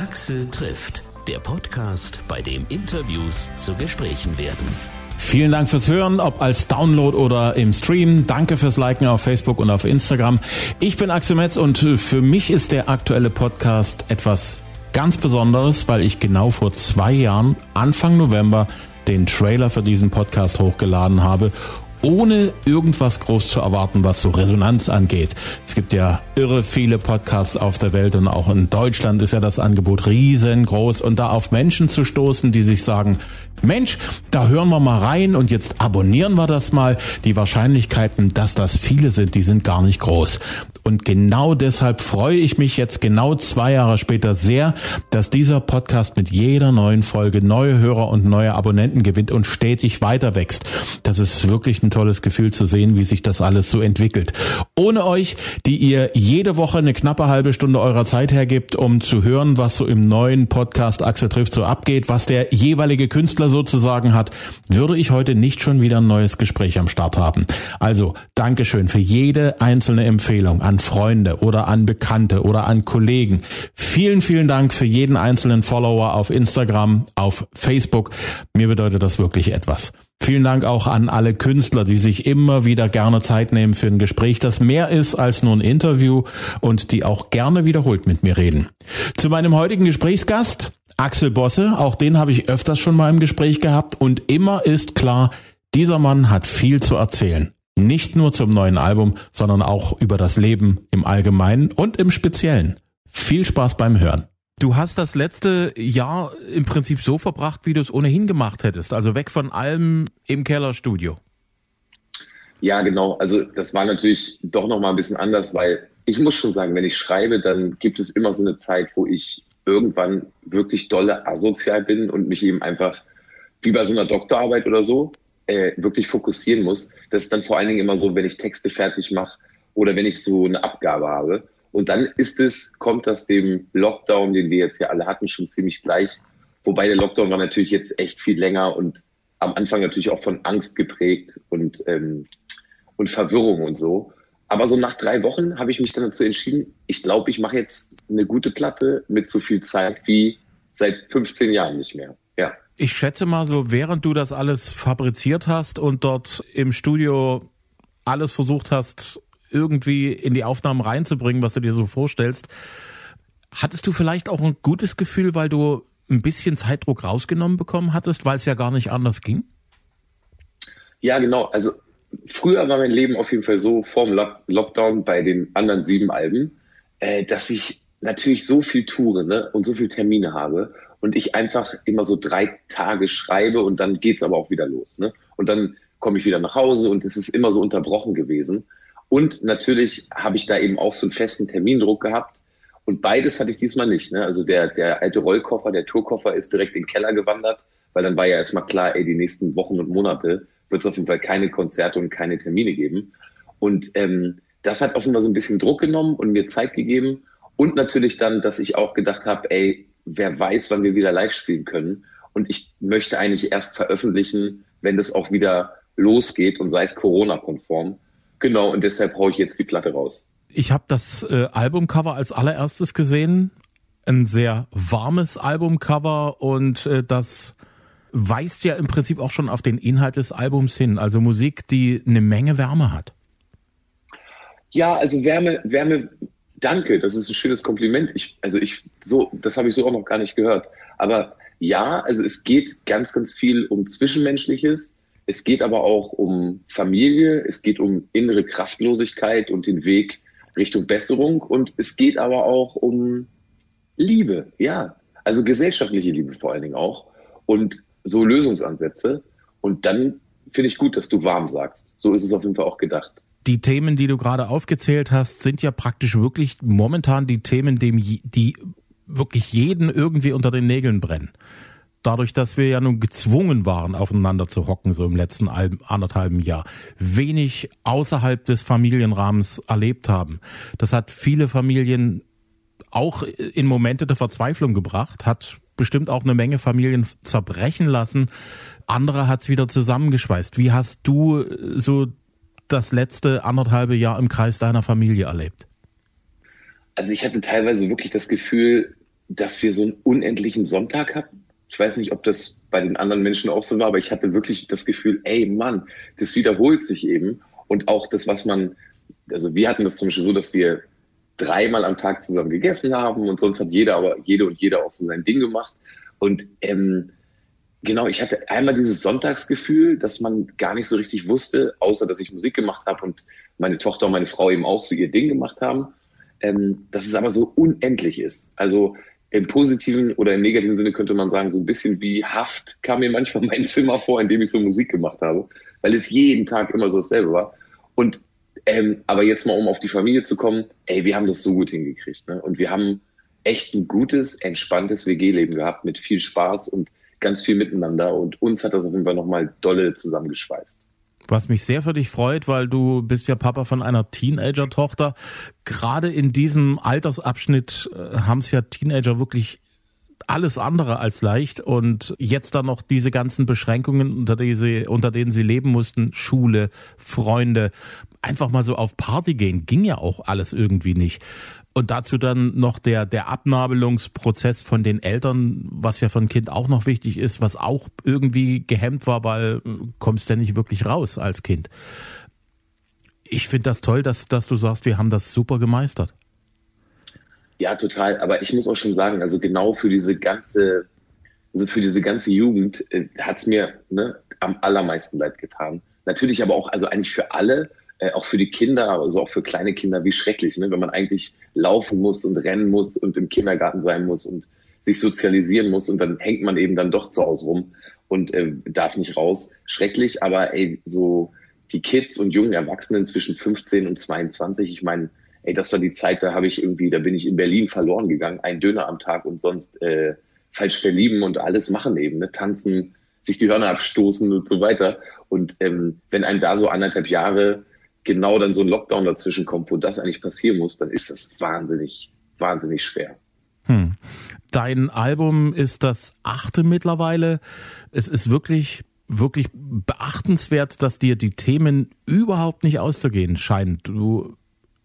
Axel trifft, der Podcast, bei dem Interviews zu Gesprächen werden. Vielen Dank fürs Hören, ob als Download oder im Stream. Danke fürs Liken auf Facebook und auf Instagram. Ich bin Axel Metz und für mich ist der aktuelle Podcast etwas ganz Besonderes, weil ich genau vor zwei Jahren, Anfang November, den Trailer für diesen Podcast hochgeladen habe ohne irgendwas groß zu erwarten, was so Resonanz angeht. Es gibt ja irre viele Podcasts auf der Welt und auch in Deutschland ist ja das Angebot riesengroß und da auf Menschen zu stoßen, die sich sagen, Mensch, da hören wir mal rein und jetzt abonnieren wir das mal. Die Wahrscheinlichkeiten, dass das viele sind, die sind gar nicht groß. Und genau deshalb freue ich mich jetzt genau zwei Jahre später sehr, dass dieser Podcast mit jeder neuen Folge neue Hörer und neue Abonnenten gewinnt und stetig weiter wächst. Das ist wirklich ein tolles Gefühl zu sehen, wie sich das alles so entwickelt. Ohne euch, die ihr jede Woche eine knappe halbe Stunde eurer Zeit hergibt, um zu hören, was so im neuen Podcast Axel trifft so abgeht, was der jeweilige Künstler sozusagen hat, würde ich heute nicht schon wieder ein neues Gespräch am Start haben. Also, Dankeschön für jede einzelne Empfehlung an Freunde oder an Bekannte oder an Kollegen. Vielen, vielen Dank für jeden einzelnen Follower auf Instagram, auf Facebook. Mir bedeutet das wirklich etwas. Vielen Dank auch an alle Künstler, die sich immer wieder gerne Zeit nehmen für ein Gespräch, das mehr ist als nur ein Interview und die auch gerne wiederholt mit mir reden. Zu meinem heutigen Gesprächsgast, Axel Bosse, auch den habe ich öfters schon mal im Gespräch gehabt und immer ist klar, dieser Mann hat viel zu erzählen. Nicht nur zum neuen Album, sondern auch über das Leben im Allgemeinen und im Speziellen. Viel Spaß beim Hören. Du hast das letzte Jahr im Prinzip so verbracht, wie du es ohnehin gemacht hättest. Also weg von allem im Kellerstudio. Ja, genau. Also das war natürlich doch nochmal ein bisschen anders, weil ich muss schon sagen, wenn ich schreibe, dann gibt es immer so eine Zeit, wo ich irgendwann wirklich dolle asozial bin und mich eben einfach wie bei so einer Doktorarbeit oder so äh, wirklich fokussieren muss. Das ist dann vor allen Dingen immer so, wenn ich Texte fertig mache oder wenn ich so eine Abgabe habe. Und dann ist es, kommt das dem Lockdown, den wir jetzt ja alle hatten, schon ziemlich gleich. Wobei der Lockdown war natürlich jetzt echt viel länger und am Anfang natürlich auch von Angst geprägt und, ähm, und Verwirrung und so. Aber so nach drei Wochen habe ich mich dann dazu entschieden, ich glaube, ich mache jetzt eine gute Platte mit so viel Zeit wie seit 15 Jahren nicht mehr. Ja. Ich schätze mal so, während du das alles fabriziert hast und dort im Studio alles versucht hast, irgendwie in die Aufnahmen reinzubringen, was du dir so vorstellst, hattest du vielleicht auch ein gutes Gefühl, weil du ein bisschen Zeitdruck rausgenommen bekommen hattest, weil es ja gar nicht anders ging? Ja, genau. Also früher war mein Leben auf jeden Fall so vorm Lockdown bei den anderen sieben Alben, äh, dass ich natürlich so viel toure ne, und so viel Termine habe und ich einfach immer so drei Tage schreibe und dann geht's aber auch wieder los. Ne? Und dann komme ich wieder nach Hause und es ist immer so unterbrochen gewesen. Und natürlich habe ich da eben auch so einen festen Termindruck gehabt. Und beides hatte ich diesmal nicht. Ne? Also der, der alte Rollkoffer, der Tourkoffer ist direkt in den Keller gewandert, weil dann war ja erstmal klar, ey, die nächsten Wochen und Monate wird es auf jeden Fall keine Konzerte und keine Termine geben. Und ähm, das hat offenbar so ein bisschen Druck genommen und mir Zeit gegeben. Und natürlich dann, dass ich auch gedacht habe, ey, wer weiß, wann wir wieder live spielen können. Und ich möchte eigentlich erst veröffentlichen, wenn das auch wieder losgeht und sei es Corona-konform. Genau, und deshalb haue ich jetzt die Platte raus. Ich habe das äh, Albumcover als allererstes gesehen. Ein sehr warmes Albumcover und äh, das weist ja im Prinzip auch schon auf den Inhalt des Albums hin. Also Musik, die eine Menge Wärme hat. Ja, also Wärme, Wärme Danke, das ist ein schönes Kompliment. Ich, also ich, so, das habe ich so auch noch gar nicht gehört. Aber ja, also es geht ganz, ganz viel um Zwischenmenschliches. Es geht aber auch um Familie. Es geht um innere Kraftlosigkeit und den Weg Richtung Besserung. Und es geht aber auch um Liebe. Ja, also gesellschaftliche Liebe vor allen Dingen auch. Und so Lösungsansätze. Und dann finde ich gut, dass du warm sagst. So ist es auf jeden Fall auch gedacht die Themen, die du gerade aufgezählt hast, sind ja praktisch wirklich momentan die Themen, die, wirklich jeden irgendwie unter den Nägeln brennen. Dadurch, dass wir ja nun gezwungen waren, aufeinander zu hocken, so im letzten anderthalben Jahr, wenig außerhalb des Familienrahmens erlebt haben. Das hat viele Familien auch in Momente der Verzweiflung gebracht, hat bestimmt auch eine Menge Familien zerbrechen lassen. Andere hat es wieder zusammengeschweißt. Wie hast du so das letzte anderthalbe Jahr im Kreis deiner Familie erlebt? Also ich hatte teilweise wirklich das Gefühl, dass wir so einen unendlichen Sonntag hatten. Ich weiß nicht, ob das bei den anderen Menschen auch so war, aber ich hatte wirklich das Gefühl, ey Mann, das wiederholt sich eben. Und auch das, was man, also wir hatten das zum Beispiel so, dass wir dreimal am Tag zusammen gegessen haben und sonst hat jeder, aber jede und jeder auch so sein Ding gemacht. Und ähm, genau, ich hatte einmal dieses Sonntagsgefühl, dass man gar nicht so richtig wusste, außer dass ich Musik gemacht habe und meine Tochter und meine Frau eben auch so ihr Ding gemacht haben, ähm, dass es aber so unendlich ist. Also im positiven oder im negativen Sinne könnte man sagen, so ein bisschen wie Haft kam mir manchmal mein Zimmer vor, in dem ich so Musik gemacht habe, weil es jeden Tag immer so dasselbe war. Und ähm, aber jetzt mal, um auf die Familie zu kommen, ey, wir haben das so gut hingekriegt. Ne? Und wir haben echt ein gutes, entspanntes WG-Leben gehabt mit viel Spaß und ganz viel miteinander. Und uns hat das auf jeden Fall nochmal dolle zusammengeschweißt. Was mich sehr für dich freut, weil du bist ja Papa von einer Teenager-Tochter. Gerade in diesem Altersabschnitt äh, haben es ja Teenager wirklich alles andere als leicht und jetzt dann noch diese ganzen Beschränkungen, unter, die sie, unter denen sie leben mussten, Schule, Freunde, einfach mal so auf Party gehen, ging ja auch alles irgendwie nicht. Und dazu dann noch der, der Abnabelungsprozess von den Eltern, was ja von Kind auch noch wichtig ist, was auch irgendwie gehemmt war, weil äh, kommst ja nicht wirklich raus als Kind. Ich finde das toll, dass, dass du sagst, wir haben das super gemeistert. Ja, total. Aber ich muss auch schon sagen, also genau für diese ganze, also für diese ganze Jugend äh, hat's mir ne, am allermeisten leid getan. Natürlich aber auch, also eigentlich für alle, äh, auch für die Kinder, also auch für kleine Kinder, wie schrecklich, ne? wenn man eigentlich laufen muss und rennen muss und im Kindergarten sein muss und sich sozialisieren muss und dann hängt man eben dann doch zu Hause rum und äh, darf nicht raus. Schrecklich, aber ey, so die Kids und jungen Erwachsenen zwischen 15 und 22, ich meine, ey, das war die Zeit, da habe ich irgendwie, da bin ich in Berlin verloren gegangen, ein Döner am Tag und sonst äh, falsch verlieben und alles machen eben, ne? tanzen, sich die Hörner abstoßen und so weiter. Und ähm, wenn einem da so anderthalb Jahre genau dann so ein Lockdown dazwischen kommt, wo das eigentlich passieren muss, dann ist das wahnsinnig, wahnsinnig schwer. Hm. Dein Album ist das achte mittlerweile. Es ist wirklich, wirklich beachtenswert, dass dir die Themen überhaupt nicht auszugehen scheinen. Du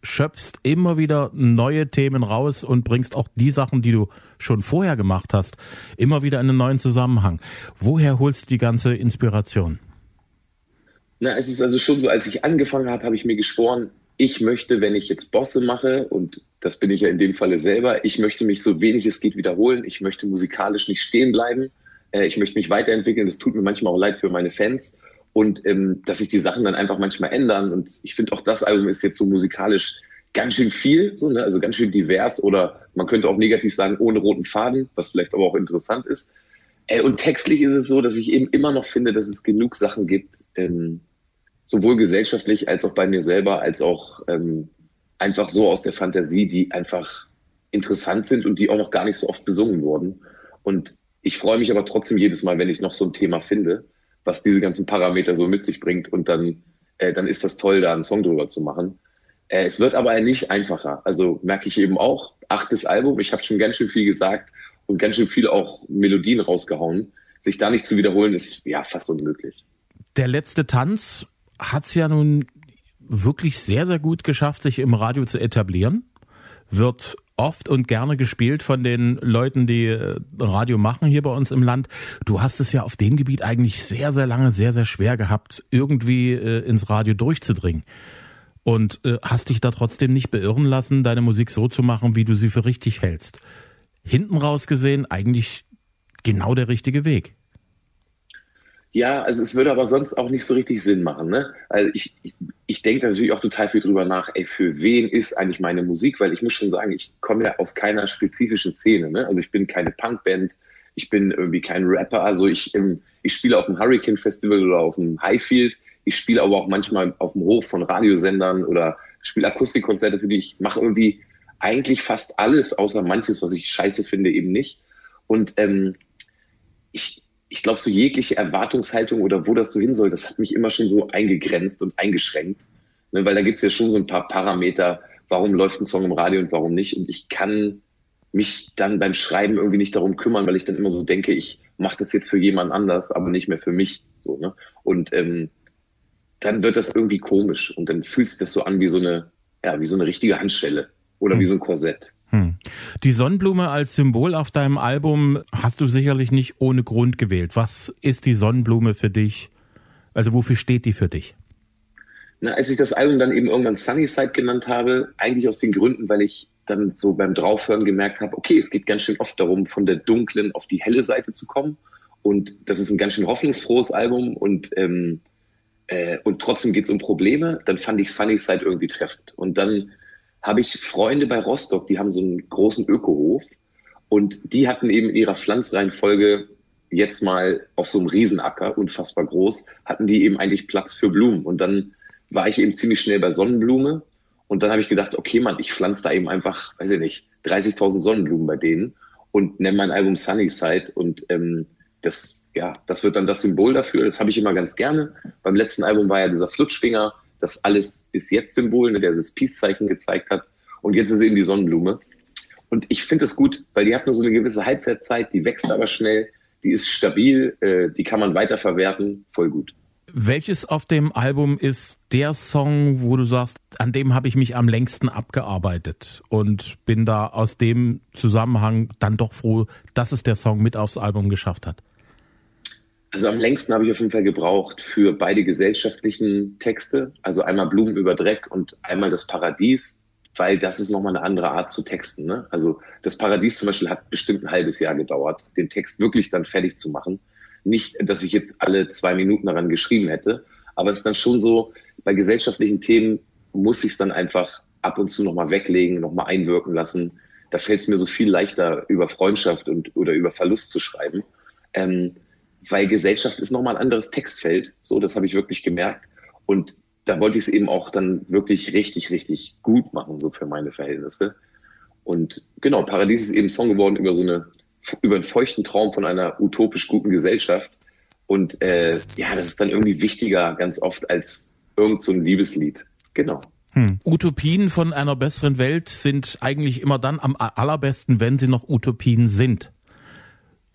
schöpfst immer wieder neue Themen raus und bringst auch die Sachen, die du schon vorher gemacht hast, immer wieder in einen neuen Zusammenhang. Woher holst du die ganze Inspiration? Na, es ist also schon so, als ich angefangen habe, habe ich mir geschworen, ich möchte, wenn ich jetzt Bosse mache, und das bin ich ja in dem Falle selber, ich möchte mich so wenig es geht wiederholen. Ich möchte musikalisch nicht stehen bleiben. Äh, ich möchte mich weiterentwickeln. Das tut mir manchmal auch leid für meine Fans. Und ähm, dass sich die Sachen dann einfach manchmal ändern. Und ich finde auch das Album ist jetzt so musikalisch ganz schön viel, so, ne? also ganz schön divers oder man könnte auch negativ sagen, ohne roten Faden, was vielleicht aber auch interessant ist. Äh, und textlich ist es so, dass ich eben immer noch finde, dass es genug Sachen gibt, ähm, sowohl gesellschaftlich als auch bei mir selber, als auch ähm, einfach so aus der Fantasie, die einfach interessant sind und die auch noch gar nicht so oft besungen wurden. Und ich freue mich aber trotzdem jedes Mal, wenn ich noch so ein Thema finde, was diese ganzen Parameter so mit sich bringt und dann, äh, dann ist das toll, da einen Song drüber zu machen. Äh, es wird aber nicht einfacher. Also merke ich eben auch, achtes Album, ich habe schon ganz schön viel gesagt und ganz schön viel auch Melodien rausgehauen. Sich da nicht zu wiederholen, ist ja fast unmöglich. Der letzte Tanz hat es ja nun wirklich sehr, sehr gut geschafft, sich im Radio zu etablieren. Wird oft und gerne gespielt von den Leuten, die äh, Radio machen hier bei uns im Land. Du hast es ja auf dem Gebiet eigentlich sehr, sehr lange, sehr, sehr schwer gehabt, irgendwie äh, ins Radio durchzudringen. Und äh, hast dich da trotzdem nicht beirren lassen, deine Musik so zu machen, wie du sie für richtig hältst hinten raus gesehen eigentlich genau der richtige Weg. Ja, also es würde aber sonst auch nicht so richtig Sinn machen. Ne? Also ich, ich, ich denke natürlich auch total viel drüber nach, ey, für wen ist eigentlich meine Musik? Weil ich muss schon sagen, ich komme ja aus keiner spezifischen Szene. Ne? Also ich bin keine Punkband, ich bin irgendwie kein Rapper. Also ich, ähm, ich spiele auf dem Hurricane Festival oder auf dem Highfield. Ich spiele aber auch manchmal auf dem Hof von Radiosendern oder spiele Akustikkonzerte, für die ich mache irgendwie eigentlich fast alles, außer manches, was ich scheiße finde, eben nicht. Und ähm, ich, ich glaube, so jegliche Erwartungshaltung oder wo das so hin soll, das hat mich immer schon so eingegrenzt und eingeschränkt. Ne, weil da gibt's ja schon so ein paar Parameter, warum läuft ein Song im Radio und warum nicht. Und ich kann mich dann beim Schreiben irgendwie nicht darum kümmern, weil ich dann immer so denke, ich mache das jetzt für jemand anders, aber nicht mehr für mich. So, ne? Und ähm, dann wird das irgendwie komisch und dann fühlt sich das so an wie so eine, ja, wie so eine richtige Handstelle oder hm. wie so ein Korsett. Hm. Die Sonnenblume als Symbol auf deinem Album hast du sicherlich nicht ohne Grund gewählt. Was ist die Sonnenblume für dich? Also wofür steht die für dich? Na, als ich das Album dann eben irgendwann Sunnyside genannt habe, eigentlich aus den Gründen, weil ich dann so beim Draufhören gemerkt habe, okay, es geht ganz schön oft darum, von der dunklen auf die helle Seite zu kommen. Und das ist ein ganz schön hoffnungsfrohes Album und, ähm, äh, und trotzdem geht es um Probleme. Dann fand ich Sunnyside irgendwie treffend. Und dann habe ich Freunde bei Rostock, die haben so einen großen Ökohof und die hatten eben in ihrer Pflanzreihenfolge jetzt mal auf so einem Riesenacker, unfassbar groß, hatten die eben eigentlich Platz für Blumen. Und dann war ich eben ziemlich schnell bei Sonnenblume. Und dann habe ich gedacht, okay, Mann, ich pflanze da eben einfach, weiß ich nicht, 30.000 Sonnenblumen bei denen und nenne mein Album Sunnyside. Und ähm, das, ja, das wird dann das Symbol dafür. Das habe ich immer ganz gerne. Beim letzten Album war ja dieser Flutschfinger das alles ist jetzt Symbol, ne, der das Peace-Zeichen gezeigt hat. Und jetzt ist eben die Sonnenblume. Und ich finde es gut, weil die hat nur so eine gewisse Halbwertzeit, die wächst aber schnell, die ist stabil, äh, die kann man weiterverwerten, voll gut. Welches auf dem Album ist der Song, wo du sagst, an dem habe ich mich am längsten abgearbeitet und bin da aus dem Zusammenhang dann doch froh, dass es der Song mit aufs Album geschafft hat? Also am längsten habe ich auf jeden Fall gebraucht für beide gesellschaftlichen Texte, also einmal Blumen über Dreck und einmal das Paradies, weil das ist nochmal eine andere Art zu texten. Ne? Also das Paradies zum Beispiel hat bestimmt ein halbes Jahr gedauert, den Text wirklich dann fertig zu machen. Nicht, dass ich jetzt alle zwei Minuten daran geschrieben hätte, aber es ist dann schon so, bei gesellschaftlichen Themen muss ich es dann einfach ab und zu nochmal weglegen, nochmal einwirken lassen. Da fällt es mir so viel leichter, über Freundschaft und oder über Verlust zu schreiben. Ähm, weil Gesellschaft ist nochmal ein anderes Textfeld. So, das habe ich wirklich gemerkt. Und da wollte ich es eben auch dann wirklich richtig, richtig gut machen, so für meine Verhältnisse. Und genau, Paradies ist eben Song geworden über so eine, über einen feuchten Traum von einer utopisch guten Gesellschaft. Und äh, ja, das ist dann irgendwie wichtiger ganz oft als irgend so ein Liebeslied. Genau. Hm. Utopien von einer besseren Welt sind eigentlich immer dann am allerbesten, wenn sie noch Utopien sind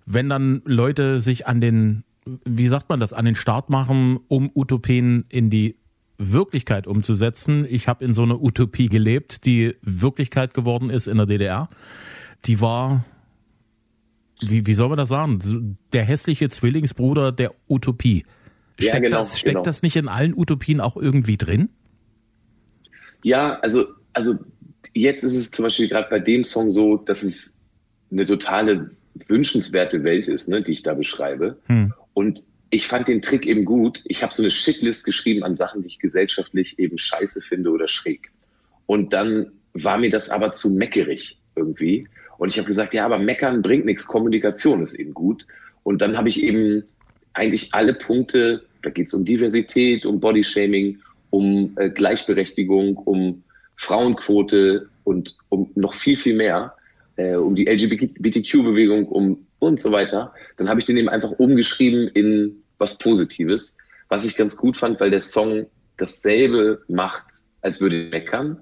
wenn dann Leute sich an den, wie sagt man das, an den Start machen, um Utopien in die Wirklichkeit umzusetzen. Ich habe in so einer Utopie gelebt, die Wirklichkeit geworden ist in der DDR. Die war, wie, wie soll man das sagen, der hässliche Zwillingsbruder der Utopie. Steckt, ja, genau, das, steckt genau. das nicht in allen Utopien auch irgendwie drin? Ja, also, also jetzt ist es zum Beispiel gerade bei dem Song so, dass es eine totale wünschenswerte Welt ist, ne, die ich da beschreibe. Hm. Und ich fand den Trick eben gut. Ich habe so eine Shitlist geschrieben an Sachen, die ich gesellschaftlich eben scheiße finde oder schräg. Und dann war mir das aber zu meckerig irgendwie. Und ich habe gesagt, ja, aber meckern bringt nichts, Kommunikation ist eben gut. Und dann habe ich eben eigentlich alle Punkte, da geht es um Diversität, um Bodyshaming, um äh, Gleichberechtigung, um Frauenquote und um noch viel, viel mehr, äh, um die LGBTQ-Bewegung, um und so weiter, dann habe ich den eben einfach umgeschrieben in was Positives, was ich ganz gut fand, weil der Song dasselbe macht, als würde ich meckern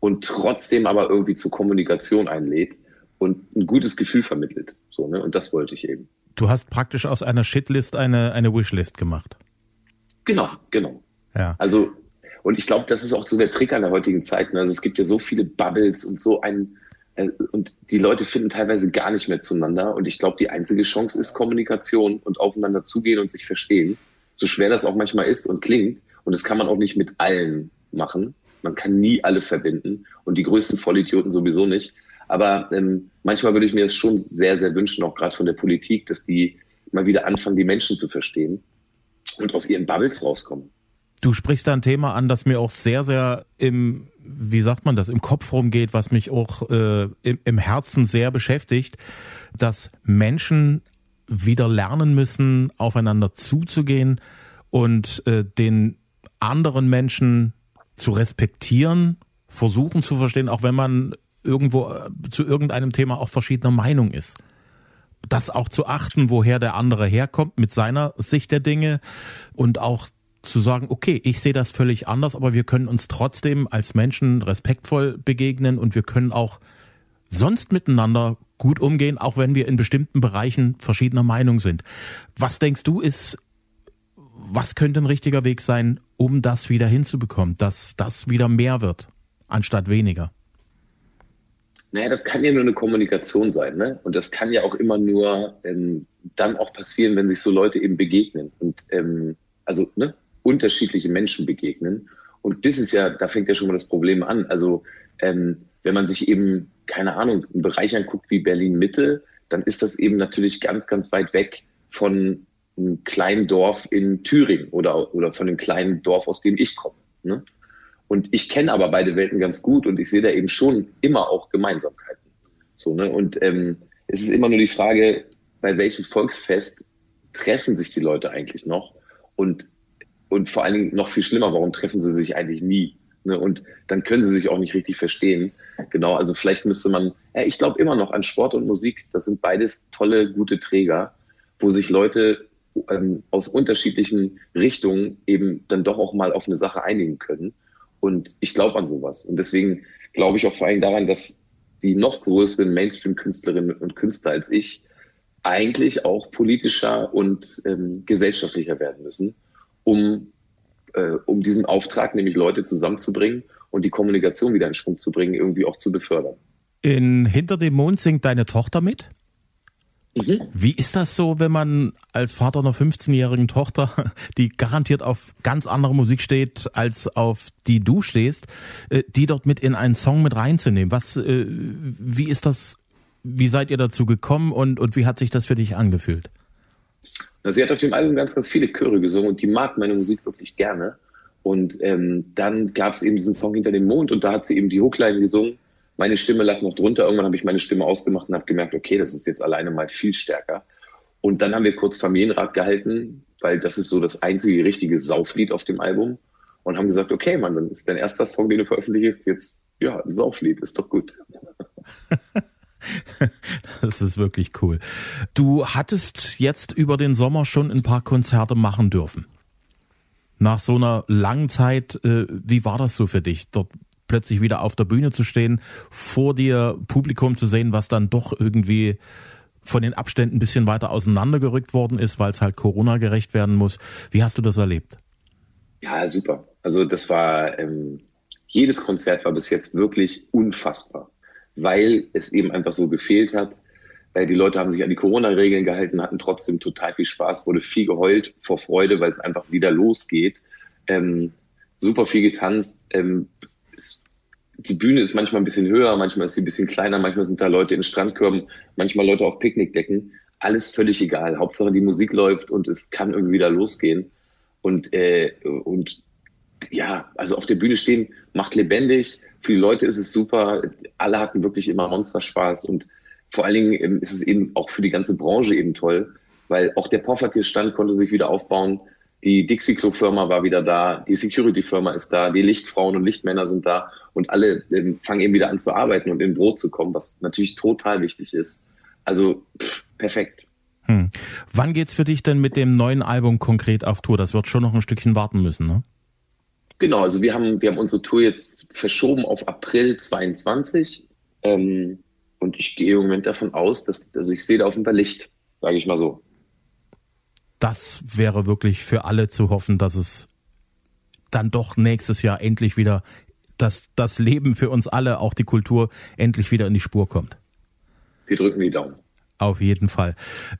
und trotzdem aber irgendwie zur Kommunikation einlädt und ein gutes Gefühl vermittelt. So, ne? Und das wollte ich eben. Du hast praktisch aus einer Shitlist eine, eine Wishlist gemacht. Genau, genau. Ja. Also, und ich glaube, das ist auch so der Trick an der heutigen Zeit. Ne? Also es gibt ja so viele Bubbles und so ein und die Leute finden teilweise gar nicht mehr zueinander. Und ich glaube, die einzige Chance ist Kommunikation und aufeinander zugehen und sich verstehen. So schwer das auch manchmal ist und klingt. Und das kann man auch nicht mit allen machen. Man kann nie alle verbinden und die größten Vollidioten sowieso nicht. Aber ähm, manchmal würde ich mir das schon sehr, sehr wünschen, auch gerade von der Politik, dass die mal wieder anfangen, die Menschen zu verstehen und aus ihren Bubbles rauskommen. Du sprichst da ein Thema an, das mir auch sehr, sehr im, wie sagt man das, im Kopf rumgeht, was mich auch äh, im, im Herzen sehr beschäftigt, dass Menschen wieder lernen müssen, aufeinander zuzugehen und äh, den anderen Menschen zu respektieren, versuchen zu verstehen, auch wenn man irgendwo äh, zu irgendeinem Thema auch verschiedener Meinung ist. Das auch zu achten, woher der andere herkommt mit seiner Sicht der Dinge und auch zu sagen, okay, ich sehe das völlig anders, aber wir können uns trotzdem als Menschen respektvoll begegnen und wir können auch sonst miteinander gut umgehen, auch wenn wir in bestimmten Bereichen verschiedener Meinung sind. Was denkst du ist, was könnte ein richtiger Weg sein, um das wieder hinzubekommen, dass das wieder mehr wird, anstatt weniger? Naja, das kann ja nur eine Kommunikation sein, ne? Und das kann ja auch immer nur ähm, dann auch passieren, wenn sich so Leute eben begegnen und ähm, also ne, unterschiedliche Menschen begegnen. Und das ist ja, da fängt ja schon mal das Problem an. Also ähm, wenn man sich eben, keine Ahnung, einen Bereich anguckt wie Berlin Mitte, dann ist das eben natürlich ganz, ganz weit weg von einem kleinen Dorf in Thüringen oder, oder von dem kleinen Dorf, aus dem ich komme. Ne? Und ich kenne aber beide Welten ganz gut und ich sehe da eben schon immer auch Gemeinsamkeiten. So, ne? Und ähm, es ist immer nur die Frage, bei welchem Volksfest treffen sich die Leute eigentlich noch? Und, und vor allen Dingen noch viel schlimmer, warum treffen sie sich eigentlich nie? Ne? Und dann können sie sich auch nicht richtig verstehen. Genau, also vielleicht müsste man, ja, ich glaube immer noch an Sport und Musik. Das sind beides tolle, gute Träger, wo sich Leute ähm, aus unterschiedlichen Richtungen eben dann doch auch mal auf eine Sache einigen können. Und ich glaube an sowas. Und deswegen glaube ich auch vor allem daran, dass die noch größeren Mainstream-Künstlerinnen und Künstler als ich eigentlich auch politischer und ähm, gesellschaftlicher werden müssen, um, äh, um diesen Auftrag, nämlich Leute zusammenzubringen und die Kommunikation wieder in Schwung zu bringen, irgendwie auch zu befördern. In Hinter dem Mond singt deine Tochter mit? Mhm. Wie ist das so, wenn man als Vater einer 15-jährigen Tochter, die garantiert auf ganz andere Musik steht, als auf die du stehst, äh, die dort mit in einen Song mit reinzunehmen? Was, äh, wie ist das, wie seid ihr dazu gekommen und, und wie hat sich das für dich angefühlt? Sie hat auf dem Album ganz, ganz viele Chöre gesungen und die mag meine Musik wirklich gerne. Und ähm, dann gab es eben diesen Song Hinter dem Mond und da hat sie eben die Hookline gesungen meine Stimme lag noch drunter. Irgendwann habe ich meine Stimme ausgemacht und habe gemerkt, okay, das ist jetzt alleine mal viel stärker. Und dann haben wir kurz Familienrat gehalten, weil das ist so das einzige richtige Sauflied auf dem Album. Und haben gesagt, okay, Mann, dann ist dein erster Song, den du veröffentlichst, jetzt ja ein Sauflied, ist doch gut. Das ist wirklich cool. Du hattest jetzt über den Sommer schon ein paar Konzerte machen dürfen. Nach so einer langen Zeit, äh, wie war das so für dich? Dort plötzlich wieder auf der Bühne zu stehen, vor dir Publikum zu sehen, was dann doch irgendwie von den Abständen ein bisschen weiter auseinandergerückt worden ist, weil es halt Corona gerecht werden muss. Wie hast du das erlebt? Ja, super. Also das war, ähm, jedes Konzert war bis jetzt wirklich unfassbar, weil es eben einfach so gefehlt hat. Äh, die Leute haben sich an die Corona-Regeln gehalten, hatten trotzdem total viel Spaß, wurde viel geheult vor Freude, weil es einfach wieder losgeht. Ähm, super viel getanzt. Ähm, die Bühne ist manchmal ein bisschen höher, manchmal ist sie ein bisschen kleiner, manchmal sind da Leute in Strandkörben, manchmal Leute auf Picknickdecken. Alles völlig egal. Hauptsache die Musik läuft und es kann irgendwie wieder losgehen. Und, äh, und ja, also auf der Bühne stehen macht lebendig. Für die Leute ist es super. Alle hatten wirklich immer Monsterspaß und vor allen Dingen ähm, ist es eben auch für die ganze Branche eben toll, weil auch der Poffertier-Stand konnte sich wieder aufbauen. Die Dixie Club Firma war wieder da, die Security Firma ist da, die Lichtfrauen und Lichtmänner sind da und alle ähm, fangen eben wieder an zu arbeiten und in Brot zu kommen, was natürlich total wichtig ist. Also pff, perfekt. Hm. Wann geht's für dich denn mit dem neuen Album konkret auf Tour? Das wird schon noch ein Stückchen warten müssen, ne? Genau, also wir haben, wir haben unsere Tour jetzt verschoben auf April 22. Ähm, und ich gehe im Moment davon aus, dass, also ich sehe da auf jeden Fall Licht, sage ich mal so das wäre wirklich für alle zu hoffen, dass es dann doch nächstes Jahr endlich wieder, dass das Leben für uns alle, auch die Kultur, endlich wieder in die Spur kommt. Wir drücken die Daumen. Auf jeden Fall.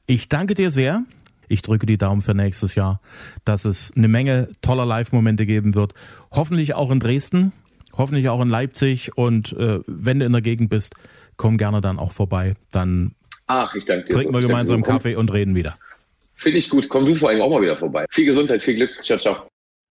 Ich danke dir sehr. Ich drücke die Daumen für nächstes Jahr, dass es eine Menge toller Live-Momente geben wird. Hoffentlich auch in Dresden, hoffentlich auch in Leipzig. Und äh, wenn du in der Gegend bist, komm gerne dann auch vorbei. Dann Ach, ich danke dir trinken so. wir gemeinsam Kaffee und reden wieder. Finde ich gut. Komm du vor allem auch mal wieder vorbei. Viel Gesundheit, viel Glück. Ciao, ciao.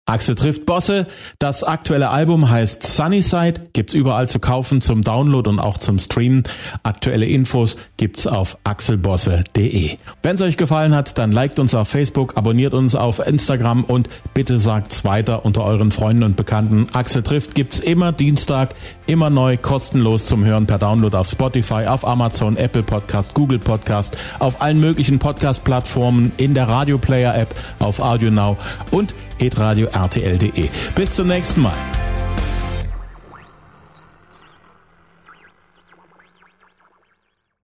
Axel trifft Bosse. Das aktuelle Album heißt Sunnyside, gibt's überall zu kaufen zum Download und auch zum Streamen. Aktuelle Infos gibt's auf axelbosse.de. Wenn es euch gefallen hat, dann liked uns auf Facebook, abonniert uns auf Instagram und bitte sagt's weiter unter euren Freunden und Bekannten. Axel trifft gibt's immer Dienstag, immer neu, kostenlos zum Hören per Download auf Spotify, auf Amazon, Apple Podcast, Google Podcast, auf allen möglichen Podcast-Plattformen, in der Radio Player App, auf Audio Now und hitradio rtl.de. Bis zum nächsten Mal.